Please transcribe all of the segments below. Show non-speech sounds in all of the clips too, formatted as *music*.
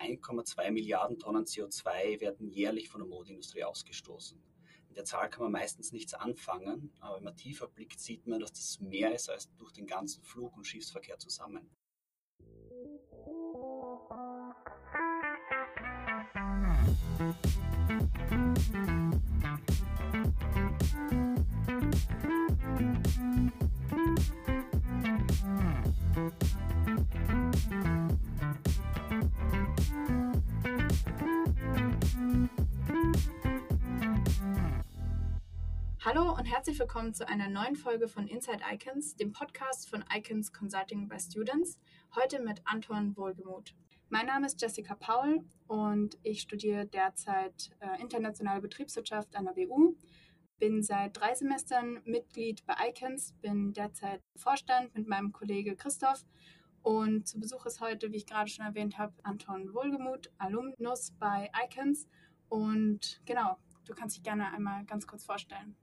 1,2 Milliarden Tonnen CO2 werden jährlich von der Modeindustrie ausgestoßen. Mit der Zahl kann man meistens nichts anfangen, aber wenn man tiefer blickt, sieht man, dass das mehr ist als durch den ganzen Flug- und Schiffsverkehr zusammen. Hallo und herzlich willkommen zu einer neuen Folge von Inside Icons, dem Podcast von Icons Consulting by Students. Heute mit Anton Wohlgemuth. Mein Name ist Jessica Paul und ich studiere derzeit äh, internationale Betriebswirtschaft an der WU. Bin seit drei Semestern Mitglied bei Icons, bin derzeit Vorstand mit meinem Kollege Christoph und zu Besuch ist heute, wie ich gerade schon erwähnt habe, Anton Wohlgemuth, Alumnus bei Icons. Und genau, du kannst dich gerne einmal ganz kurz vorstellen.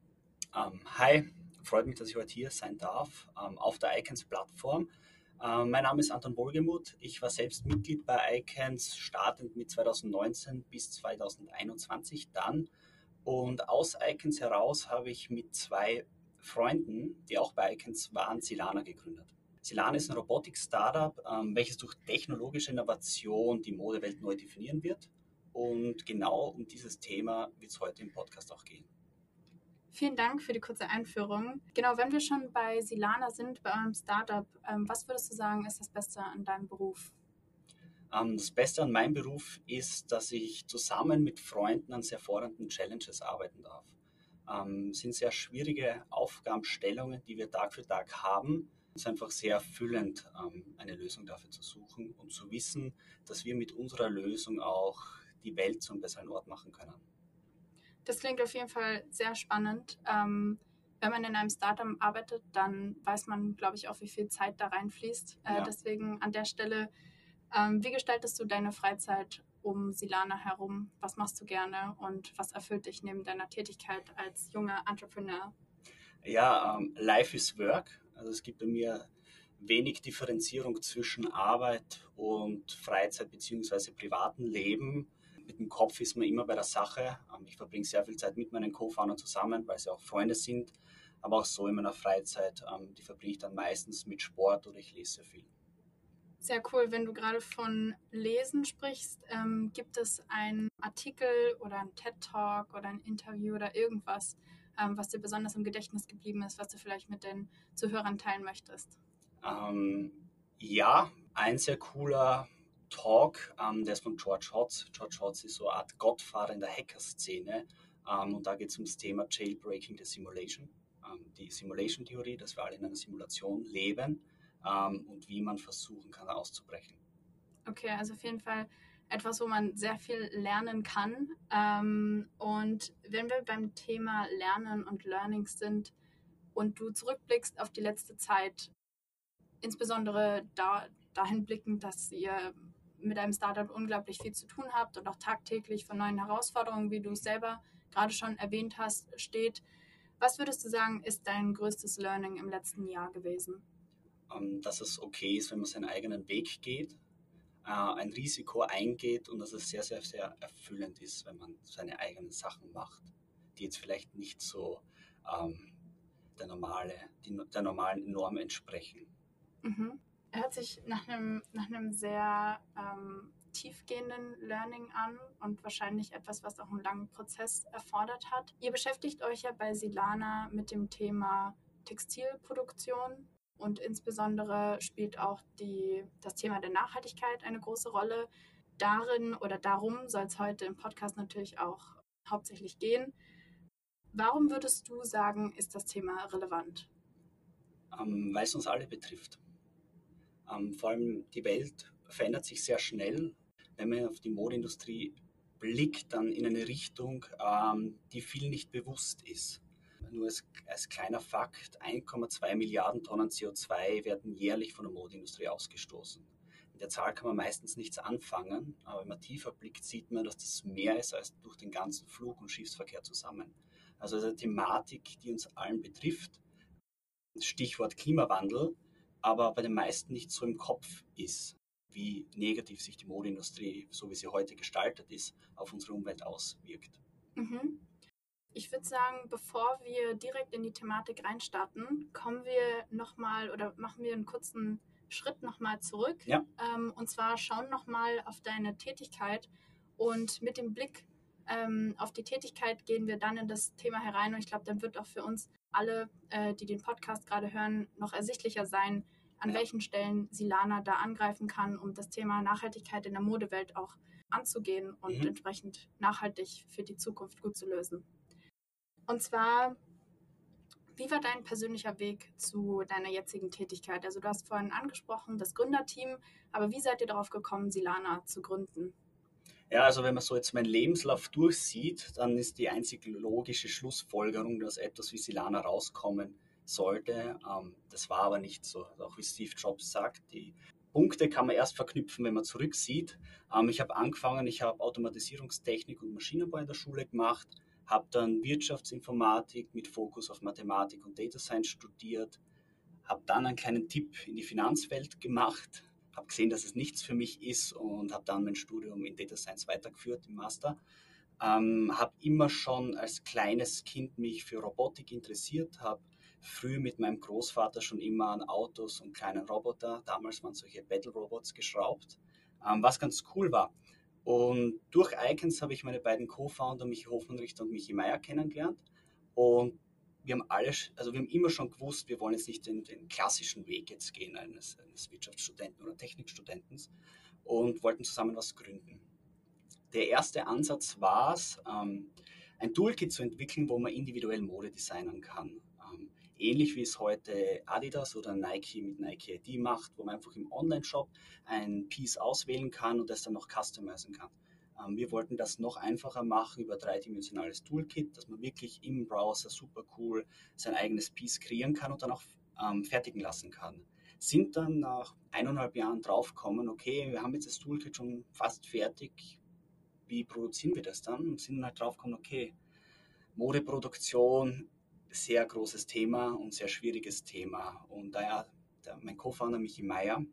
Ähm, hi, freut mich, dass ich heute hier sein darf ähm, auf der Icons-Plattform. Ähm, mein Name ist Anton Wohlgemuth. Ich war selbst Mitglied bei Icons, startend mit 2019 bis 2021 dann. Und aus Icons heraus habe ich mit zwei Freunden, die auch bei Icons waren, Silana gegründet. Silana ist ein Robotik-Startup, welches durch technologische Innovation die Modewelt neu definieren wird. Und genau um dieses Thema wird es heute im Podcast auch gehen. Vielen Dank für die kurze Einführung. Genau, wenn wir schon bei Silana sind, bei eurem Startup, ähm, was würdest du sagen, ist das Beste an deinem Beruf? Ähm, das Beste an meinem Beruf ist, dass ich zusammen mit Freunden an sehr fordernden Challenges arbeiten darf. Ähm, es sind sehr schwierige Aufgabenstellungen, die wir Tag für Tag haben. Es ist einfach sehr erfüllend, ähm, eine Lösung dafür zu suchen und zu wissen, dass wir mit unserer Lösung auch die Welt zum besseren Ort machen können. Das klingt auf jeden Fall sehr spannend. Ähm, wenn man in einem Startup arbeitet, dann weiß man, glaube ich, auch, wie viel Zeit da reinfließt. Äh, ja. Deswegen an der Stelle, ähm, wie gestaltest du deine Freizeit um Silana herum? Was machst du gerne und was erfüllt dich neben deiner Tätigkeit als junger Entrepreneur? Ja, ähm, Life is Work. Also es gibt bei mir wenig Differenzierung zwischen Arbeit und Freizeit bzw. privaten Leben mit dem Kopf ist man immer bei der Sache. Ähm, ich verbringe sehr viel Zeit mit meinen Co-Foundern zusammen, weil sie auch Freunde sind. Aber auch so in meiner Freizeit, ähm, die verbringe ich dann meistens mit Sport oder ich lese sehr viel. Sehr cool, wenn du gerade von Lesen sprichst. Ähm, gibt es einen Artikel oder einen TED-Talk oder ein Interview oder irgendwas, ähm, was dir besonders im Gedächtnis geblieben ist, was du vielleicht mit den Zuhörern teilen möchtest? Ähm, ja, ein sehr cooler Talk, ähm, der ist von George Hotz. George Hotz ist so eine Art Gottvater in der Hacker-Szene. Ähm, und da geht es ums Thema Jailbreaking the Simulation. Ähm, die Simulation-Theorie, dass wir alle in einer Simulation leben ähm, und wie man versuchen kann, auszubrechen. Okay, also auf jeden Fall etwas, wo man sehr viel lernen kann. Ähm, und wenn wir beim Thema Lernen und Learnings sind und du zurückblickst auf die letzte Zeit, insbesondere da, dahin blickend, dass ihr mit einem Startup unglaublich viel zu tun habt und auch tagtäglich von neuen Herausforderungen, wie du es selber gerade schon erwähnt hast, steht. Was würdest du sagen, ist dein größtes Learning im letzten Jahr gewesen? Ähm, dass es okay ist, wenn man seinen eigenen Weg geht, äh, ein Risiko eingeht und dass es sehr, sehr, sehr erfüllend ist, wenn man seine eigenen Sachen macht, die jetzt vielleicht nicht so ähm, der, normale, die, der normalen Norm entsprechen. Mhm hört sich nach einem, nach einem sehr ähm, tiefgehenden Learning an und wahrscheinlich etwas, was auch einen langen Prozess erfordert hat. Ihr beschäftigt euch ja bei Silana mit dem Thema Textilproduktion und insbesondere spielt auch die, das Thema der Nachhaltigkeit eine große Rolle. Darin oder darum soll es heute im Podcast natürlich auch hauptsächlich gehen. Warum würdest du sagen, ist das Thema relevant? Ähm, weil es uns alle betrifft. Ähm, vor allem die Welt verändert sich sehr schnell. Wenn man auf die Modeindustrie blickt, dann in eine Richtung, ähm, die viel nicht bewusst ist. Nur als, als kleiner Fakt, 1,2 Milliarden Tonnen CO2 werden jährlich von der Modeindustrie ausgestoßen. Mit der Zahl kann man meistens nichts anfangen, aber wenn man tiefer blickt, sieht man, dass das mehr ist als durch den ganzen Flug- und Schiffsverkehr zusammen. Also eine Thematik, die uns allen betrifft. Stichwort Klimawandel, aber bei den meisten nicht so im Kopf ist. wie negativ sich die Modeindustrie, so wie sie heute gestaltet ist, auf unsere Umwelt auswirkt. Mhm. Ich würde sagen, bevor wir direkt in die Thematik reinstarten, kommen wir nochmal oder machen wir einen kurzen Schritt nochmal zurück. Ja. Ähm, und zwar schauen nochmal auf deine Tätigkeit und mit dem Blick ähm, auf die Tätigkeit gehen wir dann in das Thema herein und ich glaube, dann wird auch für uns alle, äh, die den Podcast gerade hören, noch ersichtlicher sein, an Ja. welchen Stellen Silana da angreifen kann, um das Thema Nachhaltigkeit in der Modewelt auch anzugehen und Mhm. entsprechend nachhaltig für die Zukunft gut zu lösen. Und zwar, wie war dein persönlicher Weg zu deiner jetzigen Tätigkeit? Also du hast vorhin angesprochen, das Gründerteam, aber wie seid ihr darauf gekommen, Silana zu gründen? Ja, also wenn man so jetzt meinen Lebenslauf durchsieht, dann ist die einzig logische Schlussfolgerung, dass etwas wie Silana rauskommen sollte. Ähm, das war aber nicht so. Also Auch wie Steve Jobs sagt, die Punkte kann man erst verknüpfen, wenn man zurücksieht. Ähm, ich habe angefangen, ich habe Automatisierungstechnik und Maschinenbau in der Schule gemacht, habe dann Wirtschaftsinformatik mit Fokus auf Mathematik und Data Science studiert, habe dann einen kleinen Tipp in die Finanzwelt gemacht, habe gesehen, dass es nichts für mich ist und habe dann mein Studium in Data Science weitergeführt im Master. Ähm, habe immer schon als kleines Kind mich für Robotik interessiert, habe früh mit meinem Großvater schon immer an Autos und kleinen Roboter, damals waren solche Battle Robots geschraubt, ähm, was ganz cool war. Und durch Icons habe ich meine beiden Co-Founder, Michi Hofmann-Richter und Michi Meier, kennengelernt. Und wir haben alle, also wir haben immer schon gewusst, wir wollen jetzt nicht den, den klassischen Weg jetzt gehen eines, eines Wirtschaftsstudenten oder Technikstudenten und wollten zusammen was gründen. Der erste Ansatz war es, ähm, ein Toolkit zu entwickeln, wo man individuell Mode designen kann. Ähm, ähnlich wie es heute Adidas oder Nike mit Nike ID macht, wo man einfach im Online-Shop ein Piece auswählen kann und das dann noch customizen kann. Ähm, wir wollten das noch einfacher machen über dreidimensionales Toolkit, dass man wirklich im Browser super cool sein eigenes Piece kreieren kann und dann auch ähm, fertigen lassen kann. Sind dann nach eineinhalb Jahren draufgekommen, okay, wir haben jetzt das Toolkit schon fast fertig, wie produzieren wir das dann? Und sind dann halt draufgekommen, okay, Modeproduktion, sehr großes Thema und sehr schwieriges Thema. Und daher mein Co-Founder Michi Meier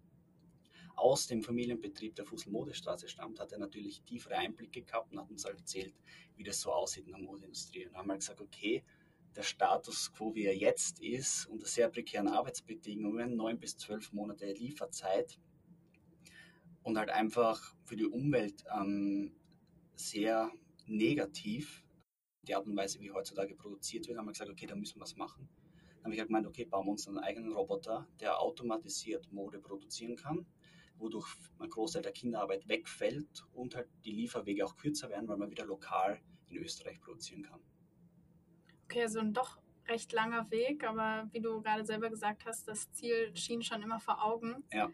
aus dem Familienbetrieb der Fussel-Modestraße stammt, hat er natürlich tiefere Einblicke gehabt und hat uns halt erzählt, wie das so aussieht in der Modeindustrie. Und dann haben wir gesagt, okay, der Status quo, wie er jetzt ist, unter sehr prekären Arbeitsbedingungen, neun bis zwölf Monate Lieferzeit und halt einfach für die Umwelt ähm, sehr negativ, die Art und Weise, wie heutzutage produziert wird, haben wir gesagt, okay, da müssen wir was machen. Dann habe ich halt gemeint, okay, bauen wir uns einen eigenen Roboter, der automatisiert Mode produzieren kann, wodurch ein Großteil der Kinderarbeit wegfällt und halt die Lieferwege auch kürzer werden, weil man wieder lokal in Österreich produzieren kann. Okay, also ein doch recht langer Weg, aber wie du gerade selber gesagt hast, das Ziel schien schon immer vor Augen. Ja.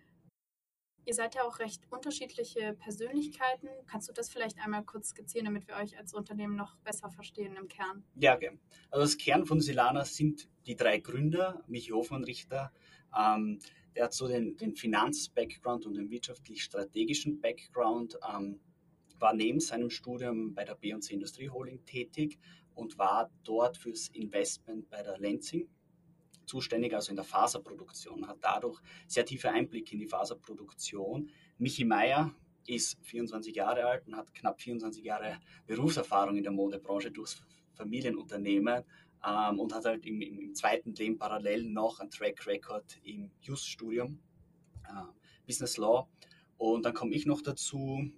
Ihr seid ja auch recht unterschiedliche Persönlichkeiten. Kannst du das vielleicht einmal kurz skizzieren, damit wir euch als Unternehmen noch besser verstehen im Kern? Ja, okay. Also das Kern von Silana sind die drei Gründer, Michi Hofmann-Richter, ähm, der hat so den, den Finanz-Background und den wirtschaftlich-strategischen Background, ähm, war neben seinem Studium bei der B&C Industrie Holding tätig und war dort fürs Investment bei der Lenzing zuständig, also in der Faserproduktion, hat dadurch sehr tiefe Einblicke in die Faserproduktion. Michi Meier ist 24 Jahre alt und hat knapp 24 Jahre Berufserfahrung in der Modebranche durchs Familienunternehmen ähm, und hat halt im, im, im, zweiten Leben parallel noch ein Track Record im Just-Studium, äh, Business Law. Und dann komme ich noch dazu,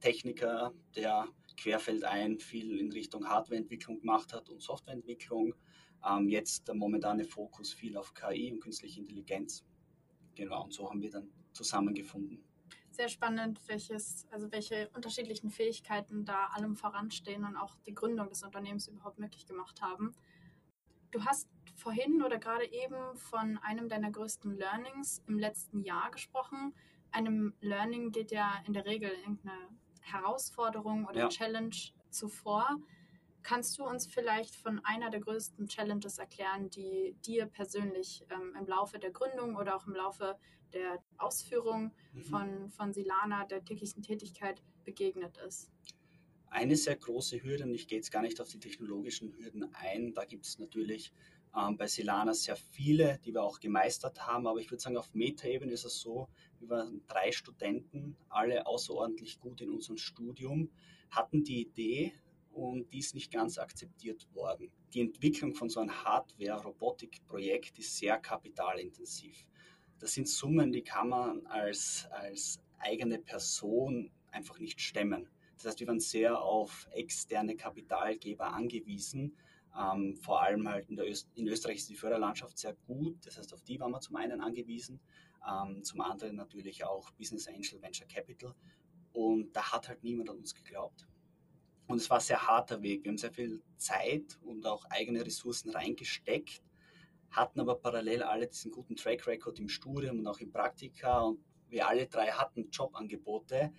Techniker, der querfeld ein viel in Richtung Hardwareentwicklung gemacht hat und Softwareentwicklung. Ähm, jetzt der momentane Fokus viel auf KI und künstliche Intelligenz. Genau, und so haben wir dann zusammengefunden. Sehr spannend, welches, also welche unterschiedlichen Fähigkeiten da allem voranstehen und auch die Gründung des Unternehmens überhaupt möglich gemacht haben. Du hast vorhin oder gerade eben von einem deiner größten Learnings im letzten Jahr gesprochen. Einem Learning geht ja in der Regel irgendeine Herausforderung oder Ja. Challenge zuvor. Kannst du uns vielleicht von einer der größten Challenges erklären, die dir persönlich ähm, im Laufe der Gründung oder auch im Laufe der Ausführung Mhm. von, von Silana, der täglichen Tätigkeit, begegnet ist? Eine sehr große Hürde, und ich gehe jetzt gar nicht auf die technologischen Hürden ein, da gibt es natürlich ähm, bei Silana sehr viele, die wir auch gemeistert haben. Aber ich würde sagen, auf Meta-Ebene ist es so, wir waren drei Studenten, alle außerordentlich gut in unserem Studium, hatten die Idee und die ist nicht ganz akzeptiert worden. Die Entwicklung von so einem Hardware-Robotik-Projekt ist sehr kapitalintensiv. Das sind Summen, die kann man als, als eigene Person einfach nicht stemmen. Das heißt, wir waren sehr auf externe Kapitalgeber angewiesen. Ähm, vor allem halt in, Öst in, Österreich ist die Förderlandschaft sehr gut. Das heißt, auf die waren wir zum einen angewiesen, ähm, zum anderen natürlich auch Business Angel Venture Capital. Und da hat halt niemand an uns geglaubt. Und es war ein sehr harter Weg. Wir haben sehr viel Zeit und auch eigene Ressourcen reingesteckt, hatten aber parallel alle diesen guten Track Record im Studium und auch im Praktika. Und wir alle drei hatten Jobangebote,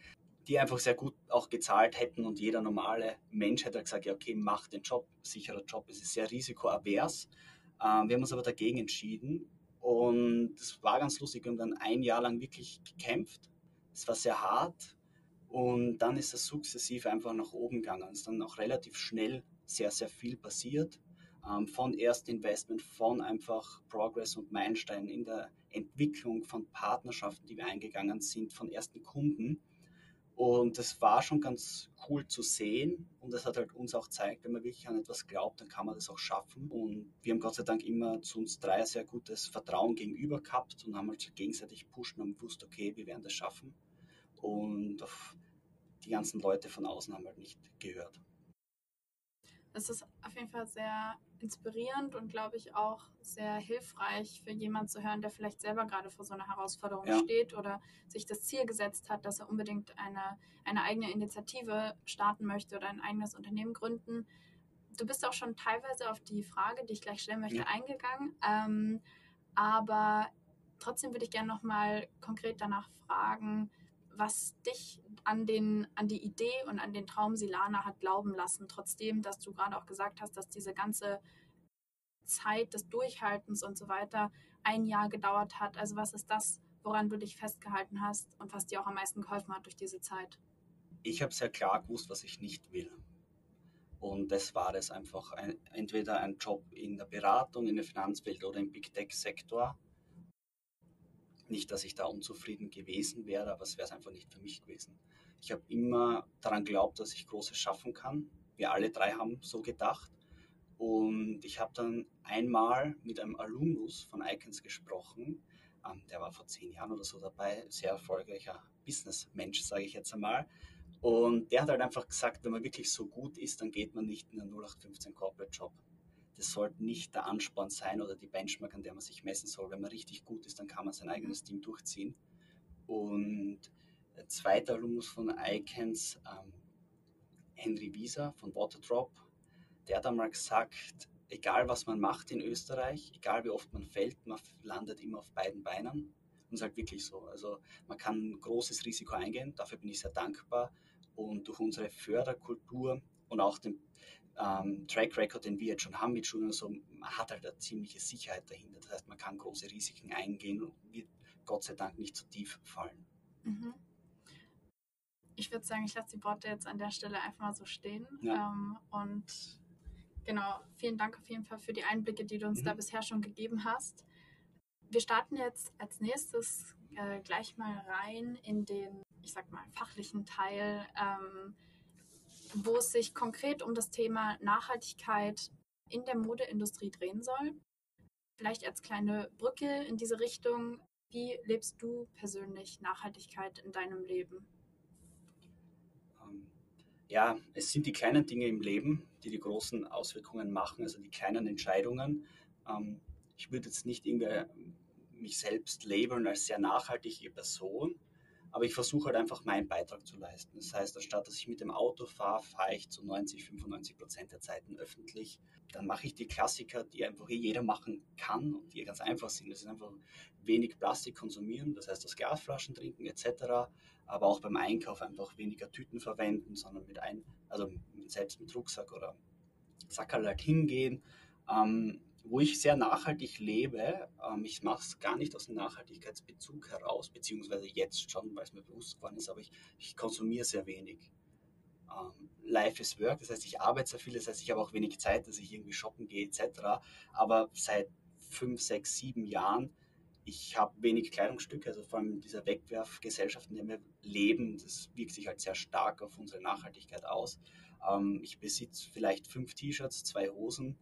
die einfach sehr gut auch gezahlt hätten und jeder normale Mensch hätte gesagt, ja okay, mach den Job, sicherer Job, es ist sehr risikoavers. Ähm, wir haben uns aber dagegen entschieden und es war ganz lustig, wir haben dann ein Jahr lang wirklich gekämpft. Es war sehr hart und dann ist es sukzessive einfach nach oben gegangen. Es ist dann auch relativ schnell sehr, sehr viel passiert. Ähm, von Erstinvestment, von einfach Progress und Meilensteinen in der Entwicklung von Partnerschaften, die wir eingegangen sind, von ersten Kunden. Und das war schon ganz cool zu sehen und das hat halt uns auch gezeigt, wenn man wirklich an etwas glaubt, dann kann man das auch schaffen. Und wir haben Gott sei Dank immer zu uns drei sehr gutes Vertrauen gegenüber gehabt und haben halt gegenseitig pushen und gewusst, okay, wir werden das schaffen. Und die ganzen Leute von außen haben halt nicht gehört. Es ist auf jeden Fall sehr inspirierend und glaube ich auch sehr hilfreich für jemanden zu hören, der vielleicht selber gerade vor so einer Herausforderung ja. steht oder sich das Ziel gesetzt hat, dass er unbedingt eine, eine eigene Initiative starten möchte oder ein eigenes Unternehmen gründen. Du bist auch schon teilweise auf die Frage, die ich gleich stellen möchte, ja. eingegangen. Ähm, aber trotzdem würde ich gerne nochmal konkret danach fragen, was dich an, den, an die Idee und an den Traum Silana hat glauben lassen, trotzdem, dass du gerade auch gesagt hast, dass diese ganze Zeit des Durchhaltens und so weiter ein Jahr gedauert hat. Also was ist das, woran du dich festgehalten hast und was dir auch am meisten geholfen hat durch diese Zeit? Ich habe sehr klar gewusst, was ich nicht will. Und das war es einfach. Ein, entweder ein Job in der Beratung, in der Finanzwelt oder im Big Tech-Sektor nicht, dass ich da unzufrieden gewesen wäre, aber es wäre es einfach nicht für mich gewesen. Ich habe immer daran geglaubt, dass ich Großes schaffen kann. Wir alle drei haben so gedacht. Und ich habe dann einmal mit einem Alumnus von Icons gesprochen. Ähm, der war vor zehn Jahren oder so dabei, sehr erfolgreicher Businessmensch, sage ich jetzt einmal. Und der hat halt einfach gesagt, wenn man wirklich so gut ist, dann geht man nicht in einen 0815 Corporate Job das sollte nicht der Ansporn sein oder die Benchmark, an der man sich messen soll. Wenn man richtig gut ist, dann kann man sein eigenes Team durchziehen. Und der zweite Alumnus von Icons, ähm, Henry Wieser von Waterdrop, der hat einmal gesagt, egal was man macht in Österreich, egal wie oft man fällt, man landet immer auf beiden Beinen. Und ist halt wirklich so. Also man kann ein großes Risiko eingehen, dafür bin ich sehr dankbar. Und durch unsere Förderkultur und auch den ähm, Track Record, den wir jetzt schon haben mit Schulen, so, man hat halt eine ziemliche Sicherheit dahinter. Das heißt, man kann große Risiken eingehen und wird Gott sei Dank nicht zu tief fallen. Mhm. Ich würde sagen, ich lasse die Worte jetzt an der Stelle einfach mal so stehen. Ja. Ähm, und genau, vielen Dank auf jeden Fall für die Einblicke, die du uns mhm. da bisher schon gegeben hast. Wir starten jetzt als nächstes äh, gleich mal rein in den, ich sag mal, fachlichen Teil. Ähm, wo es sich konkret um das Thema Nachhaltigkeit in der Modeindustrie drehen soll. Vielleicht als kleine Brücke in diese Richtung. Wie lebst du persönlich Nachhaltigkeit in deinem Leben? Ja, es sind die kleinen Dinge im Leben, die die großen Auswirkungen machen, also die kleinen Entscheidungen. Ähm, ich würde jetzt nicht irgendwie mich selbst labeln als sehr nachhaltige Person, aber ich versuche halt einfach meinen Beitrag zu leisten. Das heißt, anstatt dass ich mit dem Auto fahre, fahre ich zu 90, 95 Prozent der Zeiten öffentlich. Dann mache ich die Klassiker, die einfach jeder machen kann und die ganz einfach sind. Das ist einfach wenig Plastik konsumieren, das heißt aus Glasflaschen trinken etc. Aber auch beim Einkauf einfach weniger Tüten verwenden, sondern mit ein, also selbst mit Rucksack oder Sackerl halt hingehen. Ähm, wo ich sehr nachhaltig lebe. Ähm, ich mache es gar nicht aus einem Nachhaltigkeitsbezug heraus, beziehungsweise jetzt schon, weil es mir bewusst geworden ist, aber ich, ich konsumiere sehr wenig. ähm, Life is Work, das heißt, ich arbeite sehr viel, das heißt, ich habe auch wenig Zeit, dass ich irgendwie shoppen gehe etc. Aber seit fünf, sechs, sieben Jahren, ich habe wenig Kleidungsstücke, also vor allem dieser Wegwerfgesellschaft, in der wir leben, das wirkt sich halt sehr stark auf unsere Nachhaltigkeit aus. Ähm, ich besitze vielleicht fünf T-Shirts, zwei Hosen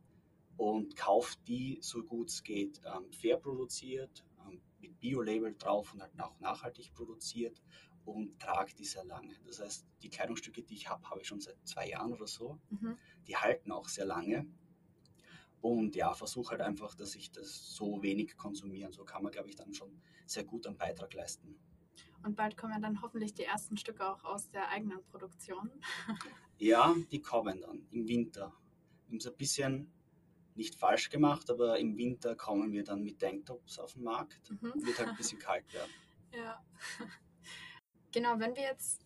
und kaufe die, so gut es geht, ähm, fair produziert, ähm, mit Bio-Label drauf und halt auch nachhaltig produziert und trage die sehr lange. Das heißt, die Kleidungsstücke, die ich habe, habe ich schon seit zwei Jahren oder so. Mhm. Die halten auch sehr lange. Und ja, versuche halt einfach, dass ich das so wenig konsumiere. So kann man, glaube ich, dann schon sehr gut einen Beitrag leisten. Und bald kommen dann hoffentlich die ersten Stücke auch aus der eigenen Produktion. ja, die kommen dann im Winter. Wir haben es ein bisschen nicht falsch gemacht, aber im Winter kommen wir dann mit Tanktops auf den Markt. Mhm. Wird halt ein bisschen kalt werden. *laughs* Ja. *laughs* Genau, wenn wir jetzt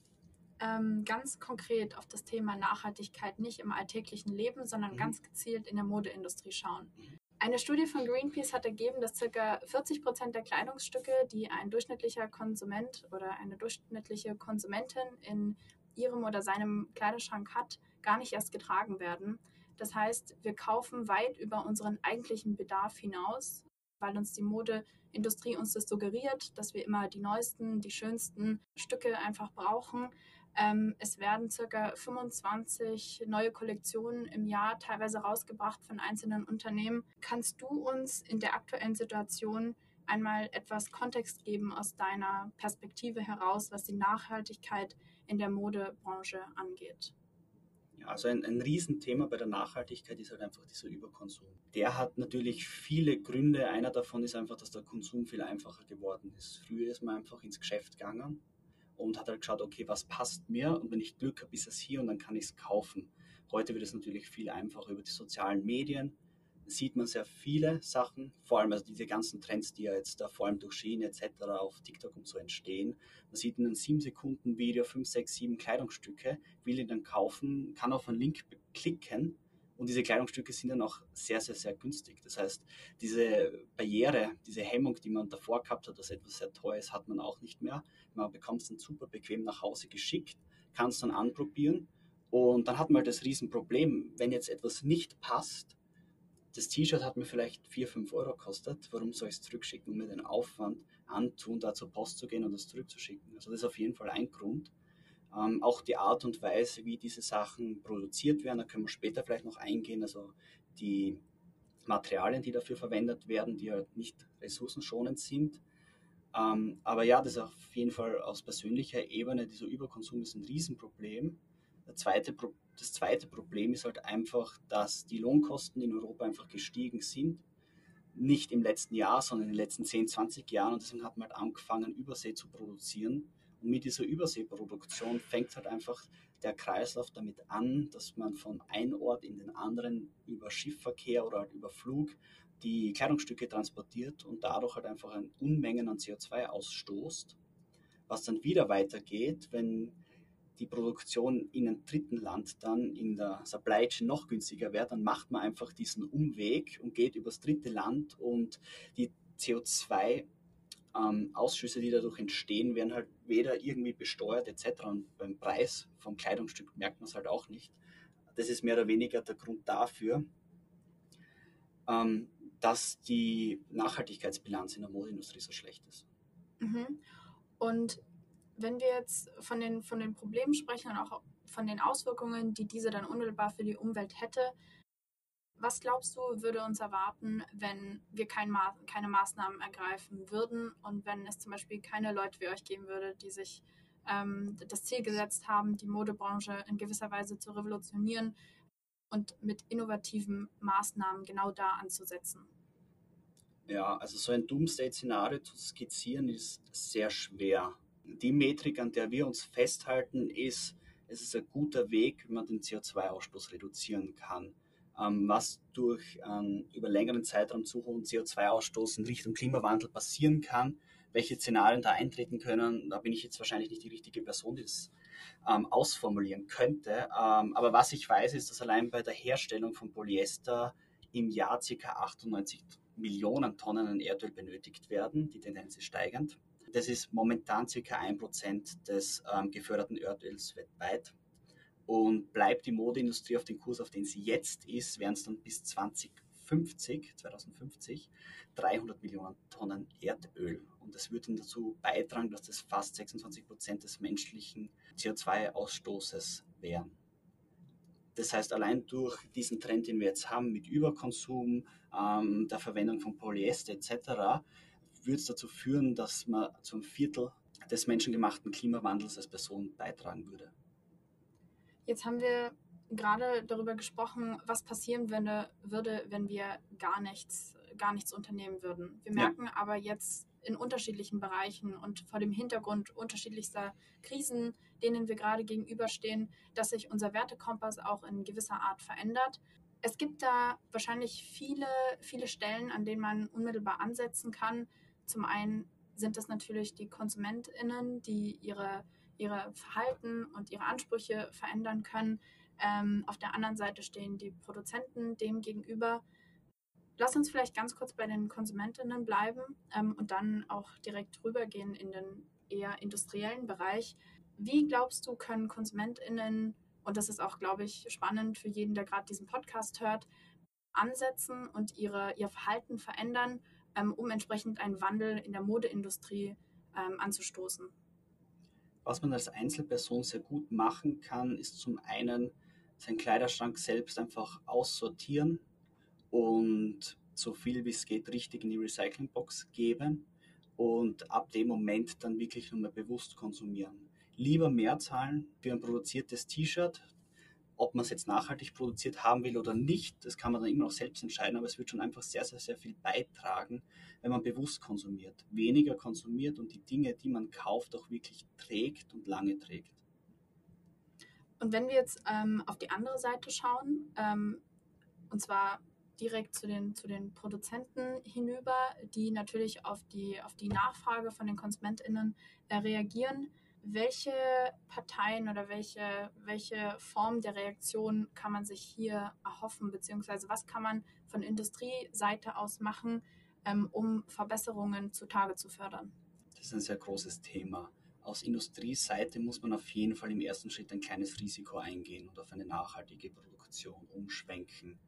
ähm, ganz konkret auf das Thema Nachhaltigkeit nicht im alltäglichen Leben, sondern mhm. ganz gezielt in der Modeindustrie schauen. Eine Studie von Greenpeace hat ergeben, dass ca. 40 Prozent der Kleidungsstücke, die ein durchschnittlicher Konsument oder eine durchschnittliche Konsumentin in ihrem oder seinem Kleiderschrank hat, gar nicht erst getragen werden. Das heißt, wir kaufen weit über unseren eigentlichen Bedarf hinaus, weil uns die Mode Industrie uns das suggeriert, dass wir immer die neuesten, die schönsten Stücke einfach brauchen. Ähm, es werden circa 25 neue Kollektionen im Jahr teilweise rausgebracht von einzelnen Unternehmen. Kannst du uns in der aktuellen Situation einmal etwas Kontext geben aus deiner Perspektive heraus, was die Nachhaltigkeit in der Modebranche angeht? Also ein, ein Riesenthema bei der Nachhaltigkeit ist halt einfach dieser Überkonsum. Der hat natürlich viele Gründe. Einer davon ist einfach, dass der Konsum viel einfacher geworden ist. Früher ist man einfach ins Geschäft gegangen und hat halt geschaut, okay, was passt mir und wenn ich Glück habe, ist es hier und dann kann ich es kaufen. Heute wird es natürlich viel einfacher über die sozialen Medien sieht man sehr viele Sachen, vor allem also diese ganzen Trends, die ja jetzt da vor allem durch Shein etc. auf TikTok und so entstehen. Man sieht in einem 7 Sekunden Video 5, 6, 7 Kleidungsstücke, will ihn dann kaufen, kann auf einen Link klicken und diese Kleidungsstücke sind dann auch sehr, sehr, sehr günstig. Das heißt, diese Barriere, diese Hemmung, die man davor gehabt hat, dass etwas sehr teuer ist, hat man auch nicht mehr. Man bekommt es dann super bequem nach Hause geschickt, kann es dann anprobieren und dann hat man halt das Riesenproblem, wenn jetzt etwas nicht passt, das T-Shirt hat mir vielleicht 4, 5 Euro gekostet. Warum soll ich es zurückschicken und mir den Aufwand antun, da zur Post zu gehen und es zurückzuschicken? Also das ist auf jeden Fall ein Grund. Ähm, auch die Art und Weise, wie diese Sachen produziert werden, da können wir später vielleicht noch eingehen. Also die Materialien, die dafür verwendet werden, die halt nicht ressourcenschonend sind. Ähm, aber ja, das ist auf jeden Fall aus persönlicher Ebene, dieser Überkonsum ist ein Riesenproblem. Zweite, das zweite Problem ist halt einfach, dass die Lohnkosten in Europa einfach gestiegen sind. Nicht im letzten Jahr, sondern in den letzten 10, 20 Jahren. Und deswegen hat man halt angefangen, Übersee zu produzieren. Und mit dieser Überseeproduktion fängt halt einfach der Kreislauf damit an, dass man von einem Ort in den anderen über Schiffverkehr oder halt über Flug die Kleidungsstücke transportiert und dadurch halt einfach ein Unmengen an CO2 ausstoßt, was dann wieder weitergeht, wenn die Produktion in einem dritten Land dann in der Supply Chain noch günstiger wäre, dann macht man einfach diesen Umweg und geht übers dritte Land und die CO2 ähm, Ausschüsse, die dadurch entstehen, werden halt weder irgendwie besteuert etc. Und beim Preis vom Kleidungsstück merkt man es halt auch nicht. Das ist mehr oder weniger der Grund dafür, ähm, dass die Nachhaltigkeitsbilanz in der Modeindustrie so schlecht ist. Mhm. Und wenn wir jetzt von den, von den Problemen sprechen und auch von den Auswirkungen, die diese dann unmittelbar für die Umwelt hätte, was glaubst du, würde uns erwarten, wenn wir kein Ma keine Maßnahmen ergreifen würden und wenn es zum Beispiel keine Leute wie euch geben würde, die sich ähm, das Ziel gesetzt haben, die Modebranche in gewisser Weise zu revolutionieren und mit innovativen Maßnahmen genau da anzusetzen? Ja, also so ein Doomsday-Szenario zu skizzieren ist sehr schwer die Metrik, an der wir uns festhalten, ist, es ist ein guter Weg, wie man den CO2-Ausstoß reduzieren kann. Ähm, was durch einen über längeren Zeitraum zu hohen CO2-Ausstoß in Richtung Klimawandel passieren kann, welche Szenarien da eintreten können, da bin ich jetzt wahrscheinlich nicht die richtige Person, die das ähm, ausformulieren könnte. Ähm, aber was ich weiß, ist, dass allein bei der Herstellung von Polyester im Jahr ca. 98 Millionen Tonnen an Erdöl benötigt werden. Die Tendenz ist steigend. Das ist momentan ca. 1% des ähm, geförderten Erdöls weltweit. Und bleibt die Modeindustrie auf dem Kurs, auf den sie jetzt ist, werden es dann bis 2050, 2050 300 Millionen Tonnen Erdöl. Und das wird dann dazu beitragen, dass das fast 26 Prozent des menschlichen CO2-Ausstoßes wären. Das heißt, allein durch diesen Trend, den wir jetzt haben mit Überkonsum, ähm, der Verwendung von Polyester etc., würde es dazu führen, dass man zum Viertel des menschengemachten Klimawandels als Person beitragen würde. Jetzt haben wir gerade darüber gesprochen, was passieren würde, würde wenn wir gar nichts, gar nichts unternehmen würden. Wir merken ja. aber jetzt in unterschiedlichen Bereichen und vor dem Hintergrund unterschiedlichster Krisen, denen wir gerade gegenüberstehen, dass sich unser Wertekompass auch in gewisser Art verändert. Es gibt da wahrscheinlich viele, viele Stellen, an denen man unmittelbar ansetzen kann. Zum einen sind es natürlich die KonsumentInnen, die ihre, ihre Verhalten und ihre Ansprüche verändern können. Ähm, auf der anderen Seite stehen die Produzenten dem gegenüber. Lass uns vielleicht ganz kurz bei den Konsumentinnen bleiben ähm, und dann auch direkt rübergehen in den eher industriellen Bereich. Wie glaubst du, können Konsumentinnen, und das ist auch, glaube ich, spannend für jeden, der gerade diesen Podcast hört, ansetzen und ihre, ihr Verhalten verändern, ähm, um entsprechend einen Wandel in der Modeindustrie ähm, anzustoßen? Was man als Einzelperson sehr gut machen kann, ist zum einen seinen Kleiderschrank selbst einfach aussortieren und so viel wie es geht richtig in die Recyclingbox geben und ab dem Moment dann wirklich nur mehr bewusst konsumieren. Lieber mehr zahlen für ein produziertes T-Shirt, ob man es jetzt nachhaltig produziert haben will oder nicht, das kann man dann immer noch selbst entscheiden, aber es wird schon einfach sehr, sehr, sehr viel beitragen, wenn man bewusst konsumiert, weniger konsumiert und die Dinge, die man kauft, auch wirklich trägt und lange trägt. Und wenn wir jetzt ähm, auf die andere Seite schauen, ähm, und zwar direkt zu den, zu den Produzenten hinüber, die natürlich auf die, auf die Nachfrage von den KonsumentInnen äh, reagieren. Welche Parteien oder welche, welche Form der Reaktion kann man sich hier erhoffen, beziehungsweise was kann man von Industrieseite aus machen, ähm, um Verbesserungen zutage zu fördern? Das ist ein sehr großes Thema. Aus Industrieseite muss man auf jeden Fall im ersten Schritt ein kleines Risiko eingehen und auf eine nachhaltige Produktion umschwenken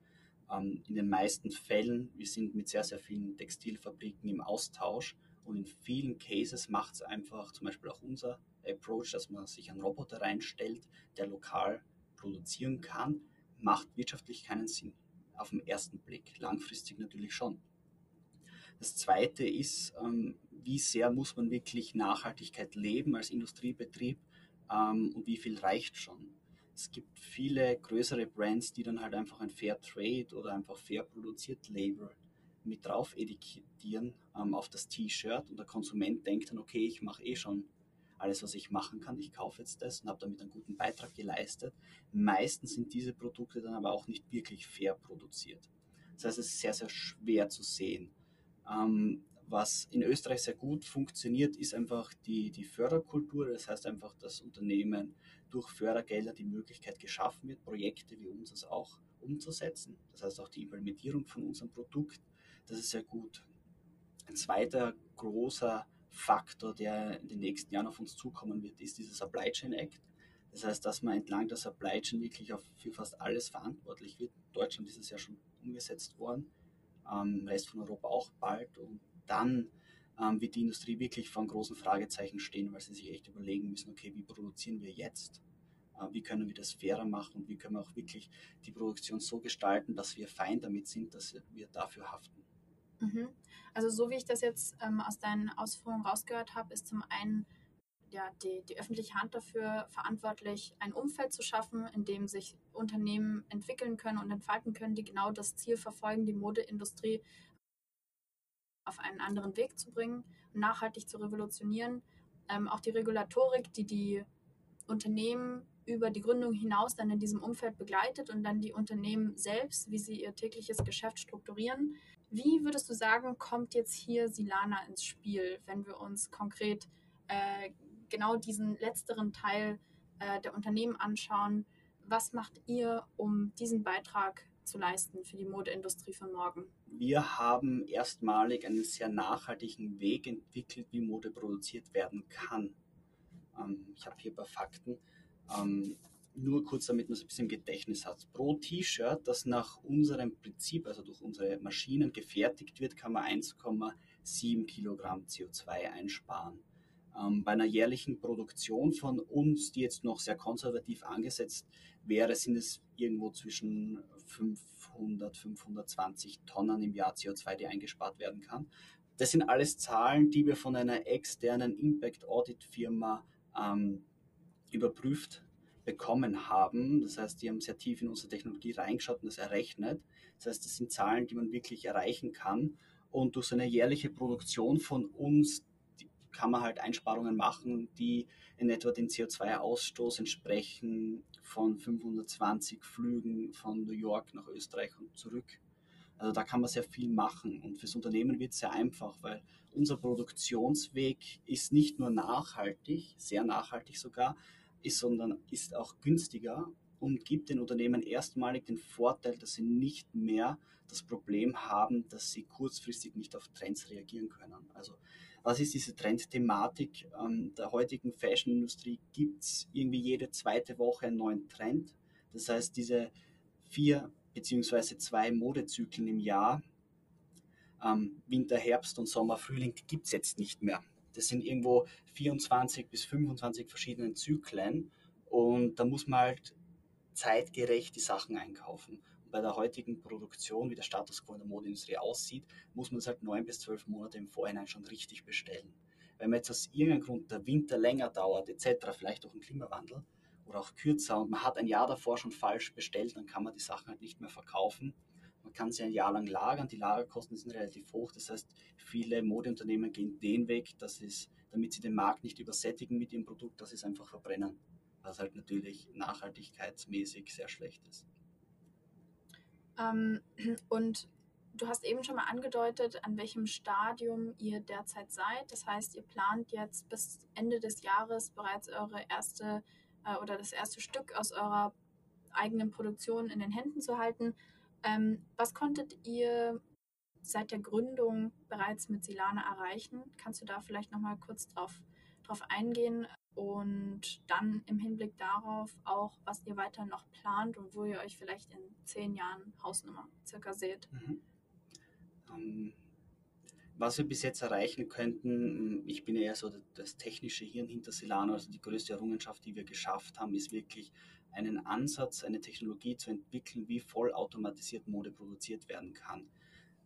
ähm, in den meisten Fällen, wir sind mit sehr, sehr vielen Textilfabriken im Austausch und in vielen Cases macht es einfach, zum Beispiel auch unser Approach, dass man sich einen Roboter reinstellt, der lokal produzieren kann, macht wirtschaftlich keinen Sinn. Auf den ersten Blick, langfristig natürlich schon. Das zweite ist, ähm, wie sehr muss man wirklich Nachhaltigkeit leben als Industriebetrieb ähm, und wie viel reicht schon es gibt viele größere Brands, die dann halt einfach ein Fair Trade oder einfach fair produziert Label mit drauf etikettieren ähm, auf das T-Shirt und der Konsument denkt dann, okay, ich mache eh schon alles, was ich machen kann, ich kaufe jetzt das und habe damit einen guten Beitrag geleistet. Meistens sind diese Produkte dann aber auch nicht wirklich fair produziert. Das heißt, es ist sehr, sehr schwer zu sehen. Ähm, was in Österreich sehr gut funktioniert, ist einfach die, die Förderkultur. Das heißt einfach, dass Unternehmen durch Fördergelder die Möglichkeit geschaffen wird, Projekte wie unseres auch umzusetzen. Das heißt auch die Implementierung von unserem Produkt. Das ist sehr gut. Ein zweiter großer Faktor, der in den nächsten Jahren auf uns zukommen wird, ist dieser Supply Chain Act. Das heißt, dass man entlang der Supply Chain wirklich für fast alles verantwortlich wird. In Deutschland ist es ja schon umgesetzt worden, im Rest von Europa auch bald. Und dann ähm, wird die Industrie wirklich vor einem großen Fragezeichen stehen, weil sie sich echt überlegen müssen, okay, wie produzieren wir jetzt? Äh, wie können wir das fairer machen und wie können wir auch wirklich die Produktion so gestalten, dass wir fein damit sind, dass wir dafür haften. Mhm. Also so wie ich das jetzt ähm, aus deinen Ausführungen rausgehört habe, ist zum einen ja, die, die öffentliche Hand dafür verantwortlich, ein Umfeld zu schaffen, in dem sich Unternehmen entwickeln können und entfalten können, die genau das Ziel verfolgen, die Modeindustrie auf einen anderen Weg zu bringen, nachhaltig zu revolutionieren. Ähm, auch die Regulatorik, die die Unternehmen über die Gründung hinaus dann in diesem Umfeld begleitet und dann die Unternehmen selbst, wie sie ihr tägliches Geschäft strukturieren. Wie würdest du sagen, kommt jetzt hier Silana ins Spiel, wenn wir uns konkret äh, genau diesen letzteren Teil äh, der Unternehmen anschauen? Was macht ihr, um diesen Beitrag zu leisten für die Modeindustrie von morgen? Wir haben erstmalig einen sehr nachhaltigen Weg entwickelt, wie Mode produziert werden kann. Ähm, ich habe hier ein paar Fakten. Ähm, nur kurz, damit man es ein bisschen im Gedächtnis hat. Pro T-Shirt, das nach unserem Prinzip, also durch unsere Maschinen gefertigt wird, kann man 1,7 Kilogramm CO2 einsparen. Ähm, bei einer jährlichen Produktion von uns, die jetzt noch sehr konservativ angesetzt wäre, sind es irgendwo zwischen 500, 520 Tonnen im Jahr CO2, die eingespart werden kann. Das sind alles Zahlen, die wir von einer externen Impact Audit Firma ähm, überprüft bekommen haben. Das heißt, die haben sehr tief in unsere Technologie reingeschaut und das errechnet. Das heißt, das sind Zahlen, die man wirklich erreichen kann. Und durch so eine jährliche Produktion von uns kann man halt Einsparungen machen, die in etwa den CO2-Ausstoß entsprechen von 520 Flügen von New York nach Österreich und zurück. Also da kann man sehr viel machen und fürs Unternehmen wird es sehr einfach, weil unser Produktionsweg ist nicht nur nachhaltig, sehr nachhaltig sogar, ist, sondern ist auch günstiger und gibt den Unternehmen erstmalig den Vorteil, dass sie nicht mehr das Problem haben, dass sie kurzfristig nicht auf Trends reagieren können. Also was ist diese Trendthematik ähm, der heutigen Fashionindustrie? Gibt es irgendwie jede zweite Woche einen neuen Trend? Das heißt, diese vier beziehungsweise zwei Modezyklen im Jahr, ähm, Winter, Herbst und Sommer, Frühling, gibt es jetzt nicht mehr. Das sind irgendwo 24 bis 25 verschiedene Zyklen und da muss man halt zeitgerecht die Sachen einkaufen. Und bei der heutigen Produktion, wie der Status quo in der Modeindustrie aussieht, muss man es halt neun bis zwölf Monate im Vorhinein schon richtig bestellen. Wenn man jetzt aus irgendeinem Grund der Winter länger dauert, etc., vielleicht auch ein Klimawandel oder auch kürzer und man hat ein Jahr davor schon falsch bestellt, dann kann man die Sachen halt nicht mehr verkaufen. Man kann sie ein Jahr lang lagern, die Lagerkosten sind relativ hoch. Das heißt, viele Modeunternehmen gehen den Weg, dass es, damit sie den Markt nicht übersättigen mit ihrem Produkt, dass sie es einfach verbrennen. Was halt natürlich nachhaltigkeitsmäßig sehr schlecht ist. Ähm, *clears throat* und du hast eben schon mal angedeutet, an welchem Stadium ihr derzeit seid. Das heißt, ihr plant jetzt bis Ende des Jahres bereits eure erste äh, oder das erste Stück aus eurer eigenen Produktion in den Händen zu halten. Ähm, was konntet ihr seit der Gründung bereits mit Silana erreichen? Kannst du da vielleicht noch mal kurz drauf, drauf eingehen und dann im Hinblick darauf auch, was ihr weiter noch plant und wo ihr euch vielleicht in zehn Jahren Hausnummer circa seht? Mhm. Um, was wir bis jetzt erreichen könnten, ich bin eher so das technische Hirn hinter Silana, also die größte Errungenschaft, die wir geschafft haben, ist wirklich einen Ansatz, eine Technologie zu entwickeln, wie vollautomatisiert Mode produziert werden kann.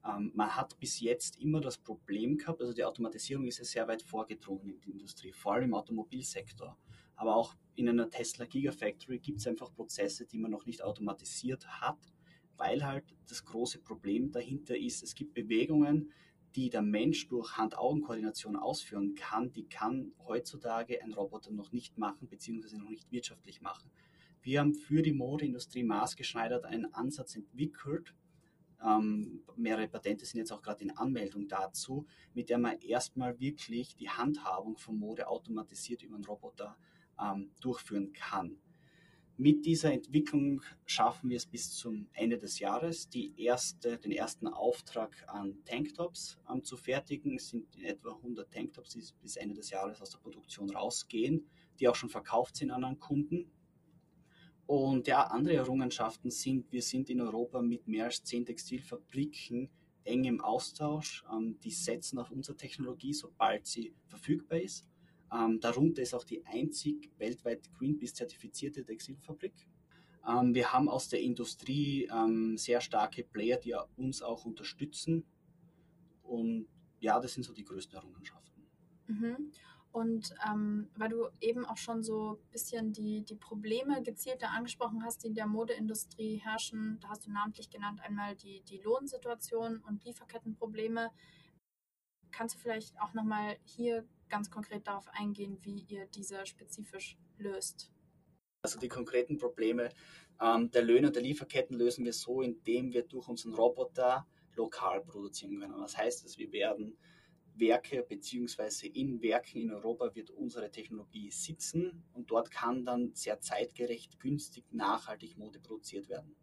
Ähm, man hat bis jetzt immer das Problem gehabt, also die Automatisierung ist ja sehr weit vorgedrungen in der Industrie, vor allem im Automobilsektor. Aber auch in einer Tesla Gigafactory gibt es einfach Prozesse, die man noch nicht automatisiert hat, weil halt das große Problem dahinter ist, es gibt Bewegungen, die der Mensch durch Hand-Augen-Koordination ausführen kann, die kann heutzutage ein Roboter noch nicht machen, beziehungsweise noch nicht wirtschaftlich machen. Wir haben für die Modeindustrie maßgeschneidert einen Ansatz entwickelt. Ähm, mehrere Patente sind jetzt auch gerade in Anmeldung dazu, mit der man erstmal wirklich die Handhabung von Mode automatisiert über einen Roboter ähm, durchführen kann. Mit dieser Entwicklung schaffen wir es bis zum Ende des Jahres, erste, den ersten Auftrag an Tanktops ähm, zu fertigen. Es sind in etwa 100 Tanktops, die bis Ende des Jahres aus der Produktion rausgehen, die auch schon verkauft sind an einen Kunden. Und ja, andere Errungenschaften sind, wir sind in Europa mit mehr als zehn Textilfabriken eng im Austausch. Ähm, die setzen auf unsere Technologie, sobald sie verfügbar ist. Ähm, darunter ist auch die einzig weltweit Greenpeace-zertifizierte Textilfabrik. Ähm, wir haben aus der Industrie sehr starke Player, die uns auch unterstützen. Und ja, das sind so die größten Errungenschaften. Mhm. Und ähm, weil du eben auch schon so ein bisschen die, die Probleme gezielter angesprochen hast, die in der Modeindustrie herrschen, da hast du namentlich genannt einmal die, die Lohnsituation und Lieferkettenprobleme. Kannst du vielleicht auch nochmal hier ganz konkret darauf eingehen, wie ihr diese spezifisch löst? Also die konkreten Probleme ähm, der Löhne und der Lieferketten lösen wir so, indem wir durch unseren Roboter lokal produzieren können. Das heißt, dass wir werden Werke beziehungsweise in Werken in Europa wird unsere Technologie sitzen und dort kann dann sehr zeitgerecht, günstig, nachhaltig Mode produziert werden.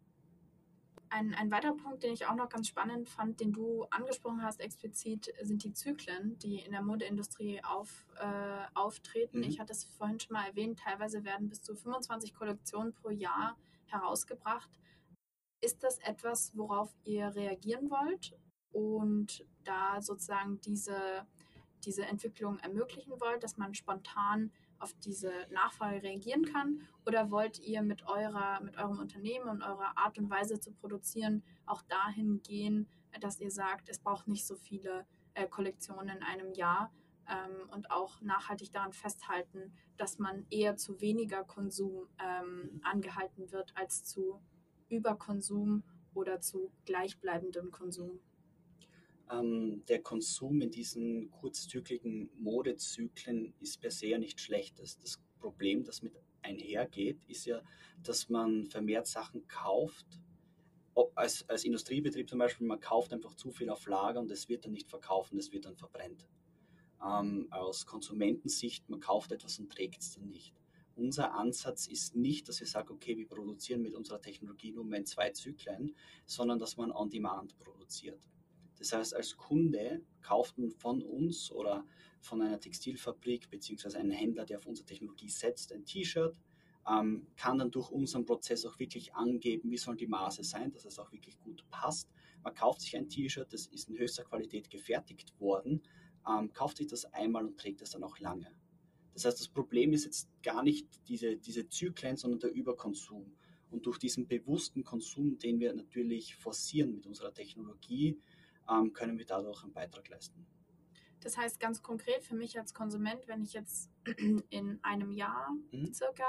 Ein, ein weiterer Punkt, den ich auch noch ganz spannend fand, den du angesprochen hast explizit, sind die Zyklen, die in der Modeindustrie auf, äh, auftreten. Mhm. Ich hatte es vorhin schon mal erwähnt, teilweise werden bis zu 25 Kollektionen pro Jahr herausgebracht. Ist das etwas, worauf ihr reagieren wollt und da sozusagen diese, diese Entwicklung ermöglichen wollt, dass man spontan auf diese Nachfrage reagieren kann? Oder wollt ihr mit, eurer, mit eurem Unternehmen und eurer Art und Weise zu produzieren auch dahin gehen, dass ihr sagt, es braucht nicht so viele äh, Kollektionen in einem Jahr ähm, und auch nachhaltig daran festhalten, dass man eher zu weniger Konsum ähm, angehalten wird als zu Überkonsum oder zu gleichbleibendem Konsum? Ähm, der Konsum in diesen kurzzykligen Modezyklen ist per se ja nicht schlecht. Das, das Problem, das mit einhergeht, ist ja, dass man vermehrt Sachen kauft. Als, als Industriebetrieb zum Beispiel, man kauft einfach zu viel auf Lager und es wird dann nicht verkauft und es wird dann verbrennt. Ähm, aus Konsumentensicht, man kauft etwas und trägt es dann nicht. Unser Ansatz ist nicht, dass wir sagen, okay, wir produzieren mit unserer Technologie nur mehr in zwei Zyklen, sondern dass man on demand produziert. Das heißt, als Kunde kauft man von uns oder von einer Textilfabrik beziehungsweise einem Händler, der auf unsere Technologie setzt, ein T-Shirt, ähm, kann dann durch unseren Prozess auch wirklich angeben, wie sollen die Maße sein, dass es auch wirklich gut passt. Man kauft sich ein T-Shirt, das ist in höchster Qualität gefertigt worden, ähm, kauft sich das einmal und trägt es dann auch lange. Das heißt, das Problem ist jetzt gar nicht diese, diese Zyklen, sondern der Überkonsum. Und durch diesen bewussten Konsum, den wir natürlich forcieren mit unserer Technologie, ähm, können wir dadurch einen Beitrag leisten. Das heißt ganz konkret für mich als Konsument, wenn ich jetzt *clears throat* in einem Jahr mhm. circa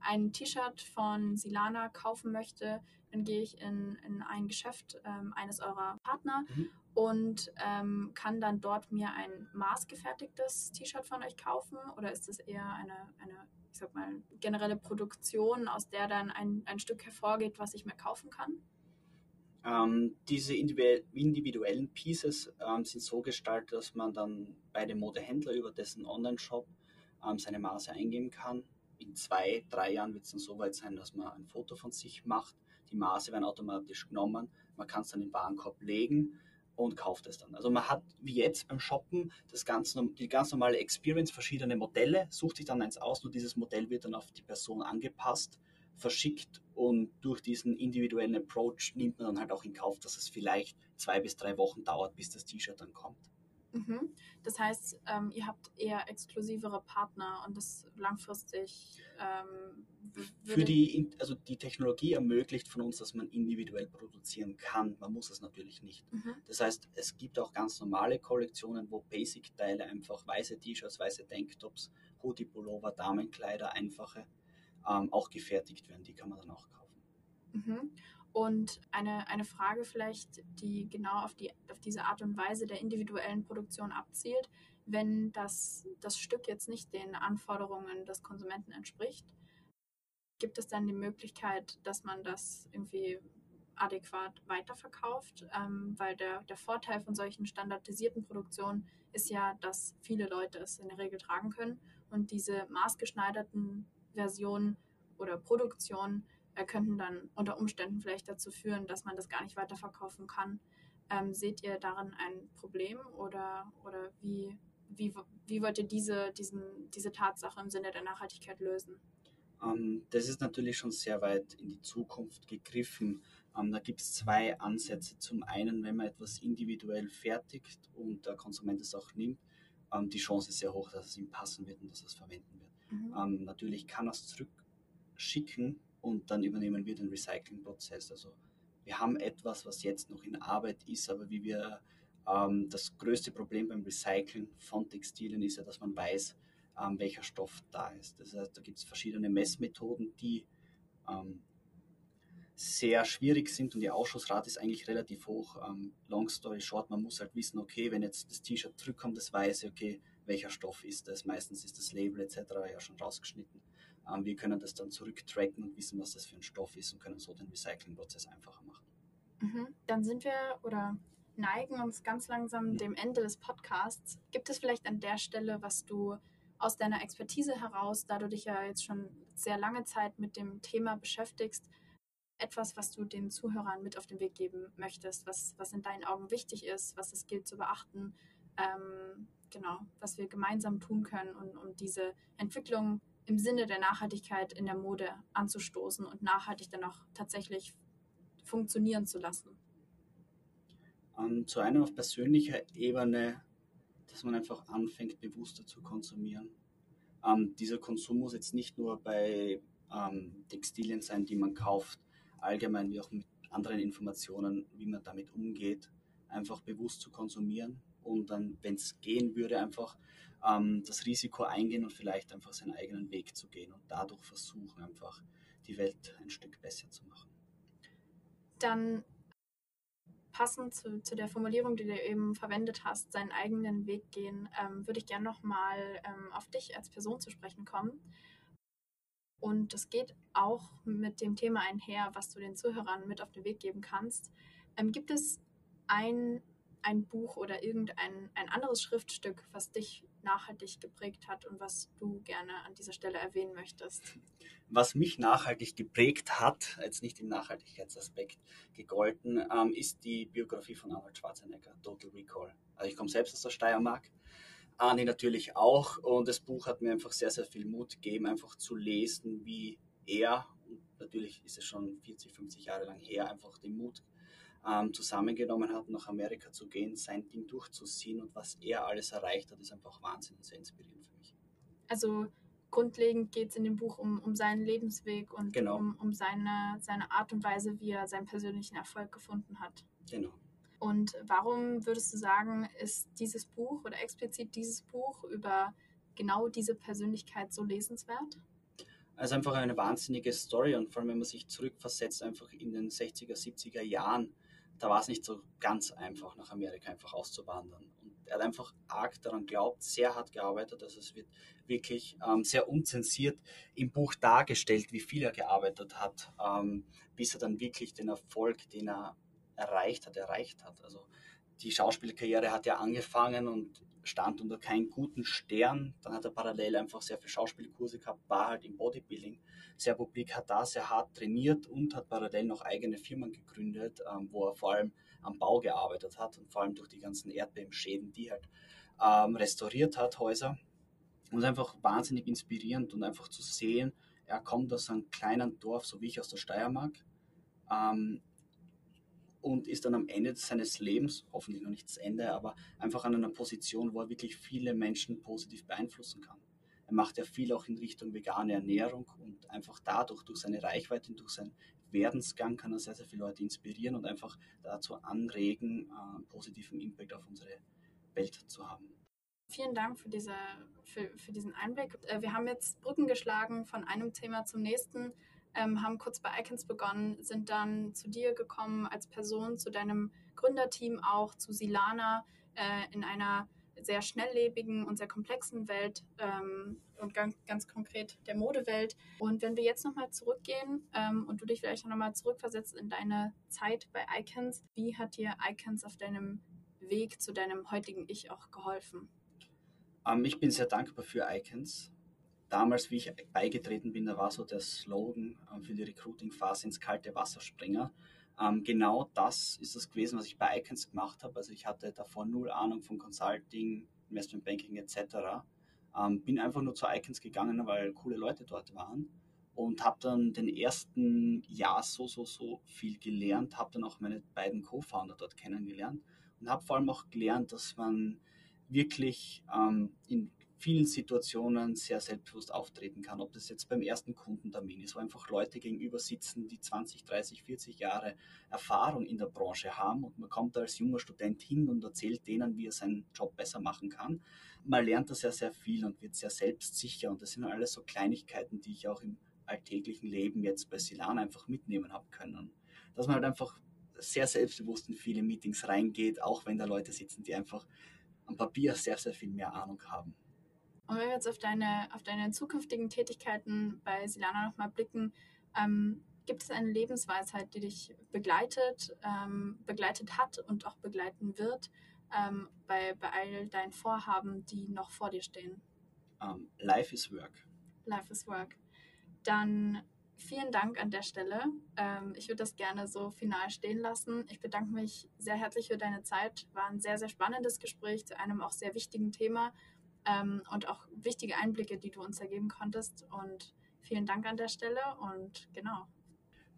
ein T-Shirt von Silana kaufen möchte, dann gehe ich in, in ein Geschäft ähm, eines eurer Partner mhm. und ähm, kann dann dort mir ein maßgefertigtes T-Shirt von euch kaufen oder ist es eher eine, eine, ich sag mal, generelle Produktion, aus der dann ein, ein Stück hervorgeht, was ich mir kaufen kann? Ähm, diese individuellen Pieces ähm, sind so gestaltet, dass man dann bei dem Modehändler über dessen Online-Shop ähm, seine Maße eingeben kann. In zwei, drei Jahren wird es dann so weit sein, dass man ein Foto von sich macht. Die Maße werden automatisch genommen. Man kann es dann in den Warenkorb legen und kauft es dann. Also man hat wie jetzt beim Shoppen das ganz, die ganz normale Experience, verschiedene Modelle, sucht sich dann eins aus, nur dieses Modell wird dann auf die Person angepasst verschickt und durch diesen individuellen Approach nimmt man dann halt auch in Kauf, dass es vielleicht zwei bis drei Wochen dauert, bis das T-Shirt dann kommt. Mhm. Das heißt, ähm, ihr habt eher exklusivere Partner und das langfristig. Ähm, Für die, also die Technologie ermöglicht von uns, dass man individuell produzieren kann. Man muss es natürlich nicht. Mhm. Das heißt, es gibt auch ganz normale Kollektionen, wo Basic-Teile einfach weiße T-Shirts, weiße Tanktops, Hoodie-Pullover, Damenkleider, einfache ähm, auch gefertigt werden. Die kann man dann auch kaufen. Mhm. Und eine, eine Frage vielleicht, die genau auf, die, auf diese Art und Weise der individuellen Produktion abzielt. Wenn das, das Stück jetzt nicht den Anforderungen des Konsumenten entspricht, gibt es dann die Möglichkeit, dass man das irgendwie adäquat weiterverkauft, ähm, weil der, der Vorteil von solchen standardisierten Produktionen ist ja, dass viele Leute es in der Regel tragen können und diese maßgeschneiderten Versionen oder Produktionen äh, könnten dann unter Umständen vielleicht dazu führen, dass man das gar nicht weiterverkaufen kann. Ähm, seht ihr darin ein Problem oder, oder wie, wie, wie wollt ihr diese, diesen, diese Tatsache im Sinne der Nachhaltigkeit lösen? Ähm, das ist natürlich schon sehr weit in die Zukunft gegriffen. Ähm, da gibt es zwei Ansätze. Zum einen, wenn man etwas individuell fertigt und der Konsument es auch nimmt, ähm, die Chance ist sehr hoch, dass es ihm passen wird und dass er es verwenden wird. Mhm. Ähm, natürlich kann er es zurückschicken und dann übernehmen wir den Recyclingprozess. Also wir haben etwas, was jetzt noch in Arbeit ist, aber wie wir ähm, das größte Problem beim Recyceln von Textilien ist ja, dass man weiß, ähm, welcher Stoff da ist. Das heißt, da gibt es verschiedene Messmethoden, die ähm, sehr schwierig sind und die Ausschussrate ist eigentlich relativ hoch. Ähm, long story short, man muss halt wissen, okay, wenn jetzt das T-Shirt zurückkommt, das weiß ich, okay, welcher Stoff ist das. Meistens ist das Label etc. ja schon rausgeschnitten. Ähm, wir können das dann zurücktracken und wissen, was das für ein Stoff ist und können so den Recyclingprozess einfacher machen. Mhm. Dann sind wir oder neigen uns ganz langsam mhm. dem Ende des Podcasts. Gibt es vielleicht an der Stelle, was du aus deiner Expertise heraus, da du dich ja jetzt schon sehr lange Zeit mit dem Thema beschäftigst, etwas, was du den Zuhörern mit auf den Weg geben möchtest, was, was in deinen Augen wichtig ist, was es gilt zu beachten, ähm, genau, was wir gemeinsam tun können, um, um diese Entwicklung im Sinne der Nachhaltigkeit in der Mode anzustoßen und nachhaltig dann auch tatsächlich funktionieren zu lassen? Ähm, zu einem auf persönlicher Ebene, dass man einfach anfängt, bewusster zu konsumieren. Ähm, dieser Konsum muss jetzt nicht nur bei ähm, Textilien sein, die man kauft, allgemein wie auch mit anderen Informationen, wie man damit umgeht, einfach bewusst zu konsumieren und dann, wenn es gehen würde, einfach ähm, das Risiko eingehen und vielleicht einfach seinen eigenen Weg zu gehen und dadurch versuchen, einfach die Welt ein Stück besser zu machen. Dann passend zu, zu der Formulierung, die du eben verwendet hast, seinen eigenen Weg gehen, ähm, würde ich gerne nochmal ähm, auf dich als Person zu sprechen kommen. Und das geht auch mit dem Thema einher, was du den Zuhörern mit auf den Weg geben kannst. Ähm, gibt es ein, ein Buch oder irgendein ein anderes Schriftstück, was dich nachhaltig geprägt hat und was du gerne an dieser Stelle erwähnen möchtest? Was mich nachhaltig geprägt hat, jetzt nicht im Nachhaltigkeitsaspekt gegolten, ähm, ist die Biografie von Arnold Schwarzenegger, Total Recall. Also ich komme selbst aus der Steiermark, Arne natürlich auch und das Buch hat mir einfach sehr, sehr viel Mut gegeben, einfach zu lesen, wie er, und natürlich ist es schon 40, 50 Jahre lang her, einfach den Mut ähm, zusammengenommen hat, nach Amerika zu gehen, sein Ding durchzuziehen und was er alles erreicht hat, ist einfach Wahnsinn und sehr inspirierend für mich. Also grundlegend geht es in dem Buch um, um seinen Lebensweg und genau. um, um seine, seine Art und Weise, wie er seinen persönlichen Erfolg gefunden hat. Genau. Und warum würdest du sagen, ist dieses Buch oder explizit dieses Buch über genau diese Persönlichkeit so lesenswert? Also einfach eine wahnsinnige Story und vor allem, wenn man sich zurückversetzt, einfach in den 60er, 70er Jahren, da war es nicht so ganz einfach, nach Amerika einfach auszuwandern. Und er hat einfach arg daran glaubt, sehr hart gearbeitet. Also es wird wirklich ähm, sehr unzensiert im Buch dargestellt, wie viel er gearbeitet hat, ähm, bis er dann wirklich den Erfolg, den er erreicht hat, erreicht hat. Also die Schauspielkarriere hat ja angefangen und stand unter keinem guten Stern. Dann hat er parallel einfach sehr viele Schauspielkurse gehabt, war halt im Bodybuilding sehr publik, hat da sehr hart trainiert und hat parallel noch eigene Firmen gegründet, ähm, wo er vor allem am Bau gearbeitet hat und vor allem durch die ganzen Erdbebenschäden, die halt ähm, restauriert hat, Häuser. Und einfach wahnsinnig inspirierend und einfach zu sehen, er kommt aus einem kleinen Dorf, so wie ich aus der Steiermark, ähm, und ist dann am Ende seines Lebens, hoffentlich noch nicht das Ende, aber einfach an einer Position, wo er wirklich viele Menschen positiv beeinflussen kann. Er macht ja viel auch in Richtung vegane Ernährung und einfach dadurch, durch seine Reichweite, durch seinen Werdensgang kann er sehr, sehr viele Leute inspirieren und einfach dazu anregen, einen positiven Impact auf unsere Welt zu haben. Vielen Dank für, diese, für, für diesen Einblick. Äh, wir haben jetzt Brücken geschlagen von einem Thema zum nächsten ähm, haben kurz bei Icons begonnen, sind dann zu dir gekommen als Person, zu deinem Gründerteam auch, zu Silana äh, in einer sehr schnelllebigen und sehr komplexen Welt ähm, und ganz, ganz konkret der Modewelt. Und wenn wir jetzt nochmal zurückgehen ähm, und du dich vielleicht nochmal zurückversetzt in deine Zeit bei Icons, wie hat dir Icons auf deinem Weg zu deinem heutigen Ich auch geholfen? Um, ähm, ich bin sehr dankbar für Icons damals, wie ich beigetreten bin, da war so der Slogan ähm, für die Recruiting-Phase ins kalte Wasser springen. Ähm, genau das ist das gewesen, was ich bei Icons gemacht habe. Also ich hatte davor null Ahnung von Consulting, Investment Banking etc. Ähm, bin einfach nur zu Icons gegangen, weil coole Leute dort waren und habe dann den ersten Jahr so, so, so viel gelernt, habe dann auch meine beiden Co-Founder dort kennengelernt und habe vor allem auch gelernt, dass man wirklich ähm, in vielen Situationen sehr selbstbewusst auftreten kann. Ob das jetzt beim ersten Kundentermin ist, wo einfach Leute gegenüber sitzen, die 20, 30, 40 Jahre Erfahrung in der Branche haben und man kommt da als junger Student hin und erzählt denen, wie er seinen Job besser machen kann. Man lernt da sehr, sehr viel und wird sehr selbstsicher und das sind alles so Kleinigkeiten, die ich auch im alltäglichen Leben jetzt bei Silan einfach mitnehmen habe können. Dass man halt einfach sehr selbstbewusst in viele Meetings reingeht, auch wenn da Leute sitzen, die einfach am Papier sehr, sehr viel mehr Ahnung haben. Und wenn wir jetzt auf deine, auf deine zukünftigen Tätigkeiten bei Silana nochmal blicken, ähm, gibt es eine Lebensweisheit, die dich begleitet, ähm, begleitet hat und auch begleiten wird ähm, bei, bei all deinen Vorhaben, die noch vor dir stehen? Um, life is work. Life is work. Dann vielen Dank an der Stelle. Ähm, ich würde das gerne so final stehen lassen. Ich bedanke mich sehr herzlich für deine Zeit. War ein sehr, sehr spannendes Gespräch zu einem auch sehr wichtigen Thema ähm, und auch wichtige Einblicke, die du uns ergeben konntest. Und vielen Dank an der Stelle und genau.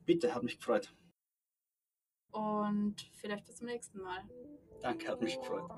Bitte, hat mich gefreut. Und vielleicht bis zum nächsten Mal. Danke, hat mich gefreut.